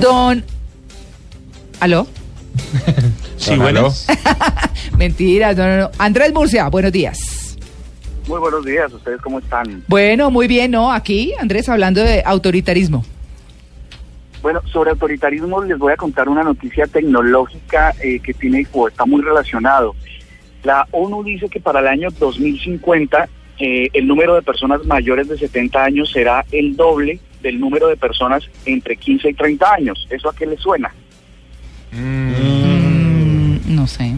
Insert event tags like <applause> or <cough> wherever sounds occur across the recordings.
Don. ¿Aló? Sí, bueno. <laughs> Mentira, no, no, no. Andrés Murcia, buenos días. Muy buenos días, ¿ustedes cómo están? Bueno, muy bien, ¿no? Aquí, Andrés, hablando de autoritarismo. Bueno, sobre autoritarismo les voy a contar una noticia tecnológica eh, que tiene o está muy relacionado. La ONU dice que para el año 2050 eh, el número de personas mayores de 70 años será el doble del número de personas entre 15 y 30 años. ¿Eso a qué le suena? Mm, no sé.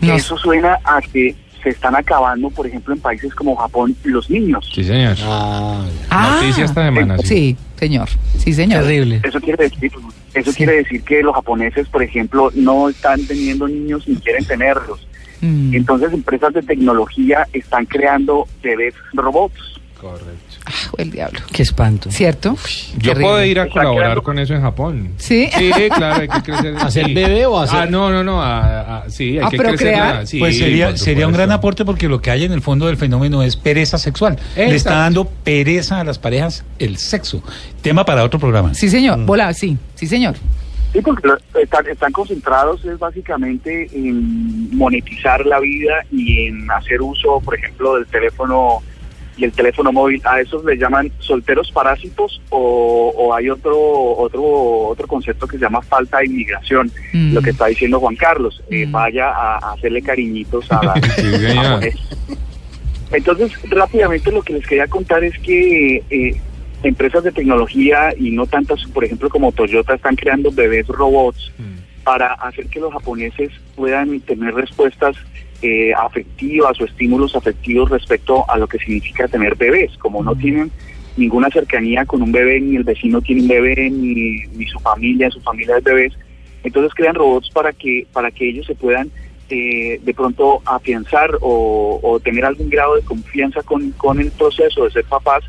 No Eso suena a que se están acabando, por ejemplo, en países como Japón, los niños. Sí, señor. Ah, Noticia esta semana, sí. Sí, señor. Sí, señor. Terrible. Eso quiere decir, eso quiere decir que los japoneses, por ejemplo, no están teniendo niños ni quieren tenerlos. Mm. Entonces, empresas de tecnología están creando bebés robots. Correcto. Ah, el diablo. Qué espanto. ¿Cierto? Yo puedo ir a colaborar creando- con eso en Japón. ¿Sí? Sí, claro, hay que <laughs> crecer. ¿Hacer sí. bebé o hacer- Ah, no, no, no. a- a- sí, hay ¿A que crecer. procrear? la- sí, pues sería, sería un gran aporte porque lo que hay en el fondo del fenómeno es pereza sexual. Le está dando pereza a las parejas el sexo. Tema para otro programa. Sí, señor. Hola, sí. Sí, señor. Sí, porque lo- están, están concentrados es básicamente en monetizar la vida y en hacer uso, por ejemplo, del teléfono y el teléfono móvil. A esos le llaman solteros parásitos o, o hay otro otro otro concepto que se llama falta de inmigración. Mm. Lo que está diciendo Juan Carlos, eh, Mm. vaya a, a hacerle cariñitos a la <laughs> Sí. Entonces, rápidamente lo que les quería contar es que eh, empresas de tecnología y no tantas, por ejemplo, como Toyota, están creando bebés robots para hacer que los japoneses puedan tener respuestas eh, afectivas o estímulos afectivos respecto a lo que significa tener bebés. Como no tienen ninguna cercanía con un bebé, ni el vecino tiene un bebé, ni, ni su familia, su familia de bebés, entonces crean robots para que, para que ellos se puedan eh, de pronto afianzar o, o tener algún grado de confianza con, con el proceso de ser papás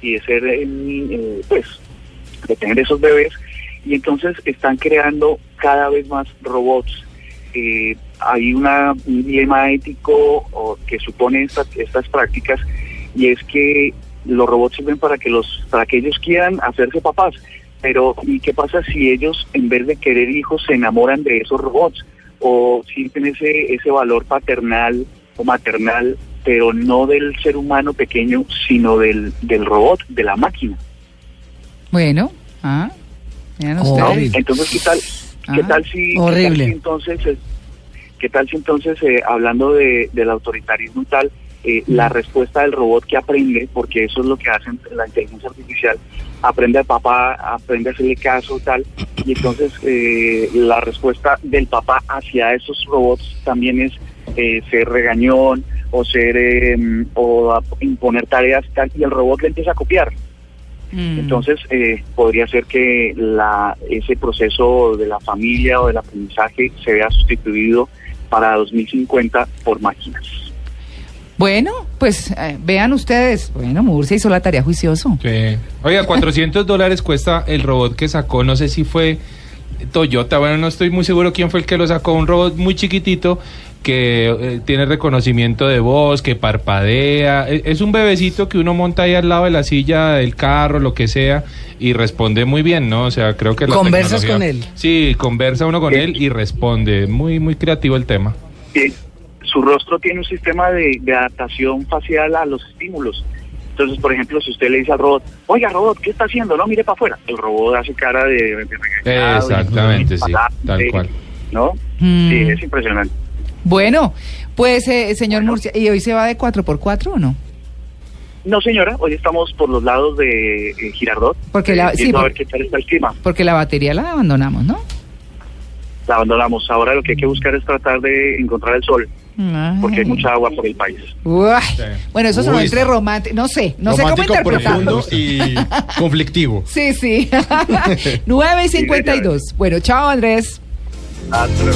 y de ser, eh, pues, de tener esos bebés. Y entonces están creando cada vez más robots. Eh, hay una, un dilema ético o, que supone estas estas prácticas y es que los robots sirven para que los para que ellos quieran hacerse papás pero ¿y qué pasa si ellos en vez de querer hijos se enamoran de esos robots o sienten ese ese valor paternal o maternal pero no del ser humano pequeño sino del del robot de la máquina Bueno. Ah. Entonces, ¿qué tal, qué Ah, tal si, qué tal si entonces, eh, qué tal si entonces, eh, hablando de, del autoritarismo y tal, eh, la respuesta del robot que aprende, porque eso es lo que hace la inteligencia artificial, aprende al papá, aprende a hacerle caso tal, y entonces eh, la respuesta del papá hacia esos robots también es eh, ser regañón o ser eh, o a- imponer tareas tal, y el robot le empieza a copiar. Mm. Entonces, eh, podría ser que la, ese proceso de la familia o del aprendizaje se vea sustituido para 2050 por máquinas. Bueno, pues eh, vean ustedes. Bueno, Murcia hizo la tarea juicioso. Sí. Oiga, 400 dólares cuesta el robot que sacó, no sé si fue Toyota, bueno, no estoy muy seguro quién fue el que lo sacó, un robot muy chiquitito que eh, tiene reconocimiento de voz, que parpadea, E- es un bebecito que uno monta ahí al lado de la silla del carro, lo que sea, y responde muy bien, ¿no? O sea, creo que la ¿Conversas con él? Sí, conversa uno con él y responde, muy, muy creativo el tema. Eh, su rostro tiene un sistema de, de adaptación facial a los estímulos. Entonces, por ejemplo, si usted le dice al robot, oiga, robot, ¿qué está haciendo? No, mire para afuera. El robot hace cara de... de Exactamente, y- sí, tal cual. ¿No? Mm. Sí, es impresionante. Bueno, pues, eh, señor Murcia, ¿y hoy se va de 4 por 4 o no? No, señora, hoy estamos por los lados de eh, Girardot. Porque la- eh, sí, viendo a por- ver qué tal está el clima. Porque la batería la abandonamos, ¿no? La abandonamos. Ahora lo que hay que buscar es tratar de encontrar el sol. Ay. porque hay mucha agua por el país. Uy. Bueno, eso sonó entre romántico. No sé, no sé cómo interpretarlo. profundo y <laughs> conflictivo. Sí, sí. <laughs> <laughs> 9 y 52. Bueno, chao, Andrés. Hasta luego.